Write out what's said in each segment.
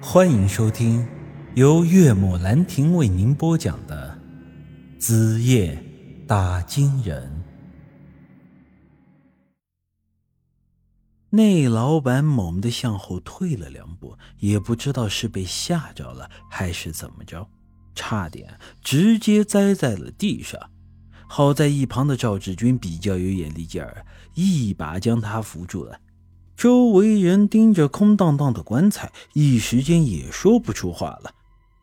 欢迎收听由岳母兰亭为您播讲的《子夜打金人》。那老板猛地向后退了两步，也不知道是被吓着了还是怎么着，差点直接栽在了地上。好在一旁的赵志军比较有眼力劲儿，一把将他扶住了。周围人盯着空荡荡的棺材，一时间也说不出话了。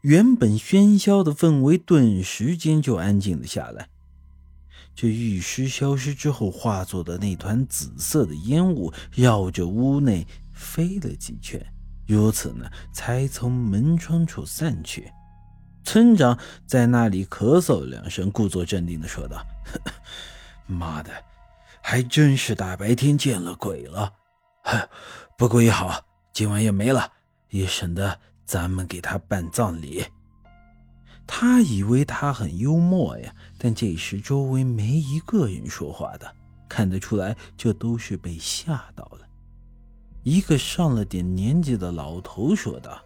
原本喧嚣的氛围顿时间就安静了下来。这玉尸消失之后化作的那团紫色的烟雾，绕着屋内飞了几圈，如此呢，才从门窗处散去。村长在那里咳嗽两声，故作镇定的说道：“妈的，还真是大白天见了鬼了。” 不过也好，今晚也没了，也省得咱们给他办葬礼。他以为他很幽默呀，但这时周围没一个人说话的，看得出来，这都是被吓到了。一个上了点年纪的老头说道：“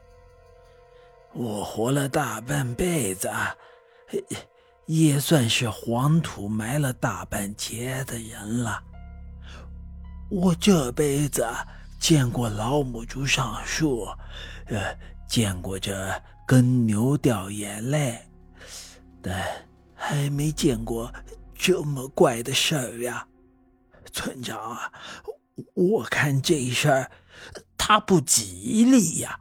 我活了大半辈子，也算是黄土埋了大半截的人了。”我这辈子见过老母猪上树，呃，见过这跟牛掉眼泪，但还没见过这么怪的事儿呀。村长啊，我看这事儿他不吉利呀。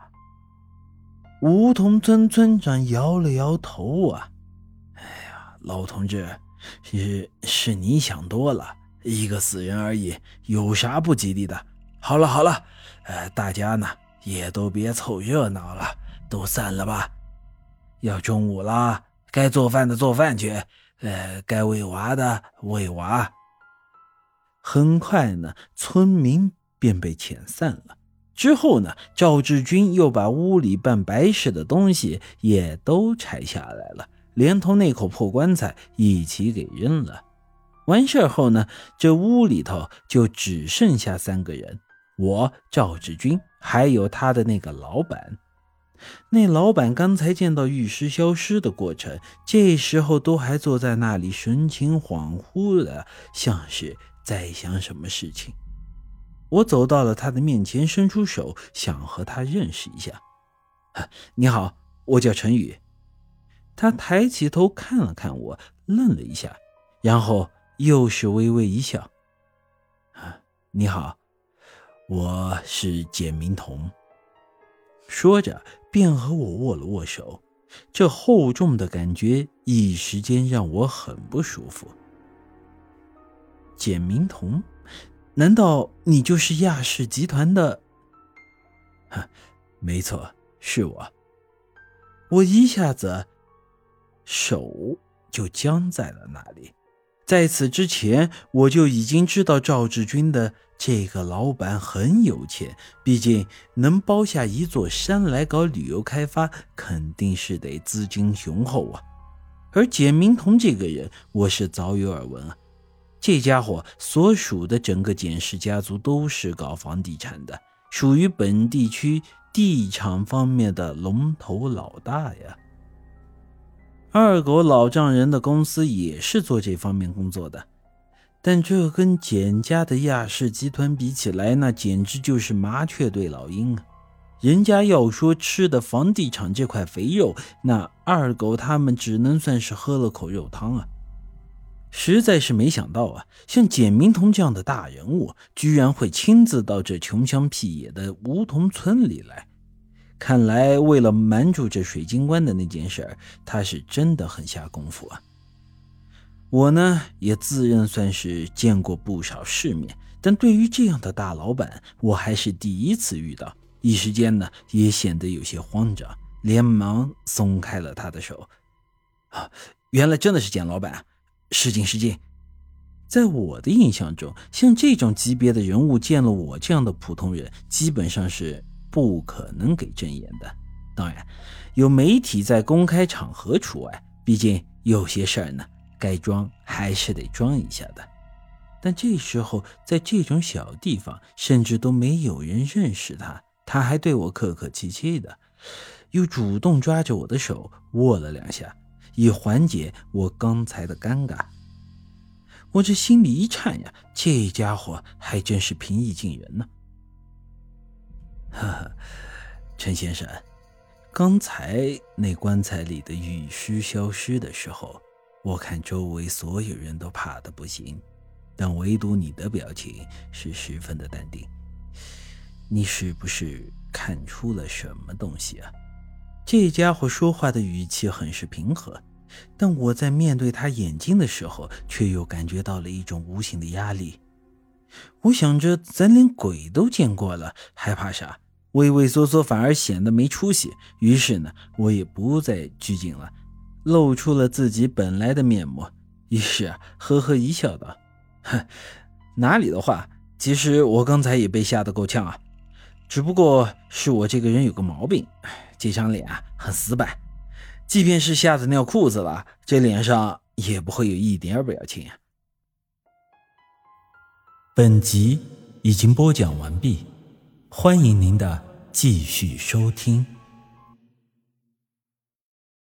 梧桐村村长摇了摇头啊，哎呀，老同志，是是你想多了。一个死人而已，有啥不吉利的？好了好了，呃，大家呢也都别凑热闹了，都散了吧。要中午了，该做饭的做饭去，呃，该喂娃的喂娃。很快呢，村民便被遣散了。之后呢，赵志军又把屋里办白事的东西也都拆下来了，连同那口破棺材一起给扔了。完事后呢，这屋里头就只剩下三个人：我赵志军，还有他的那个老板。那老板刚才见到玉石消失的过程，这时候都还坐在那里，神情恍惚的，像是在想什么事情。我走到了他的面前，伸出手想和他认识一下。你好，我叫陈宇。他抬起头看了看我，愣了一下，然后。又是微微一笑，啊，你好，我是简明彤。说着，便和我握了握手。这厚重的感觉，一时间让我很不舒服。简明彤，难道你就是亚氏集团的？哈，没错，是我。我一下子手就僵在了那里。在此之前，我就已经知道赵志军的这个老板很有钱，毕竟能包下一座山来搞旅游开发，肯定是得资金雄厚啊。而简明彤这个人，我是早有耳闻啊。这家伙所属的整个简氏家族都是搞房地产的，属于本地区地产方面的龙头老大呀。二狗老丈人的公司也是做这方面工作的，但这跟简家的亚氏集团比起来，那简直就是麻雀对老鹰啊！人家要说吃的房地产这块肥肉，那二狗他们只能算是喝了口肉汤啊！实在是没想到啊，像简明彤这样的大人物，居然会亲自到这穷乡僻野的梧桐村里来。看来，为了瞒住这水晶棺的那件事儿他是真的很下功夫啊。我呢，也自认算是见过不少世面，但对于这样的大老板，我还是第一次遇到。一时间呢，也显得有些慌张，连忙松开了他的手。啊，原来真的是简老板，失敬失敬。在我的印象中，像这种级别的人物，见了我这样的普通人，基本上是。不可能给正眼的，当然有媒体在公开场合除外，毕竟有些事儿呢，该装还是得装一下的。但这时候在这种小地方，甚至都没有人认识他，他还对我客客气气的，又主动抓着我的手握了两下，以缓解我刚才的尴尬。我这心里一颤呀，这家伙还真是平易近人呢。哈哈，陈先生，刚才那棺材里的玉尸消失的时候，我看周围所有人都怕的不行，但唯独你的表情是十分的淡定。你是不是看出了什么东西啊？这家伙说话的语气很是平和，但我在面对他眼睛的时候，却又感觉到了一种无形的压力。我想着，咱连鬼都见过了，还怕啥？畏畏缩缩反而显得没出息。于是呢，我也不再拘谨了，露出了自己本来的面目。于是啊，呵呵一笑，道：“哼，哪里的话，其实我刚才也被吓得够呛啊。”只不过是我这个人有个毛病，这张脸啊很死板，即便是吓得尿裤子了，这脸上也不会有一点表情。本集已经播讲完毕，欢迎您的继续收听。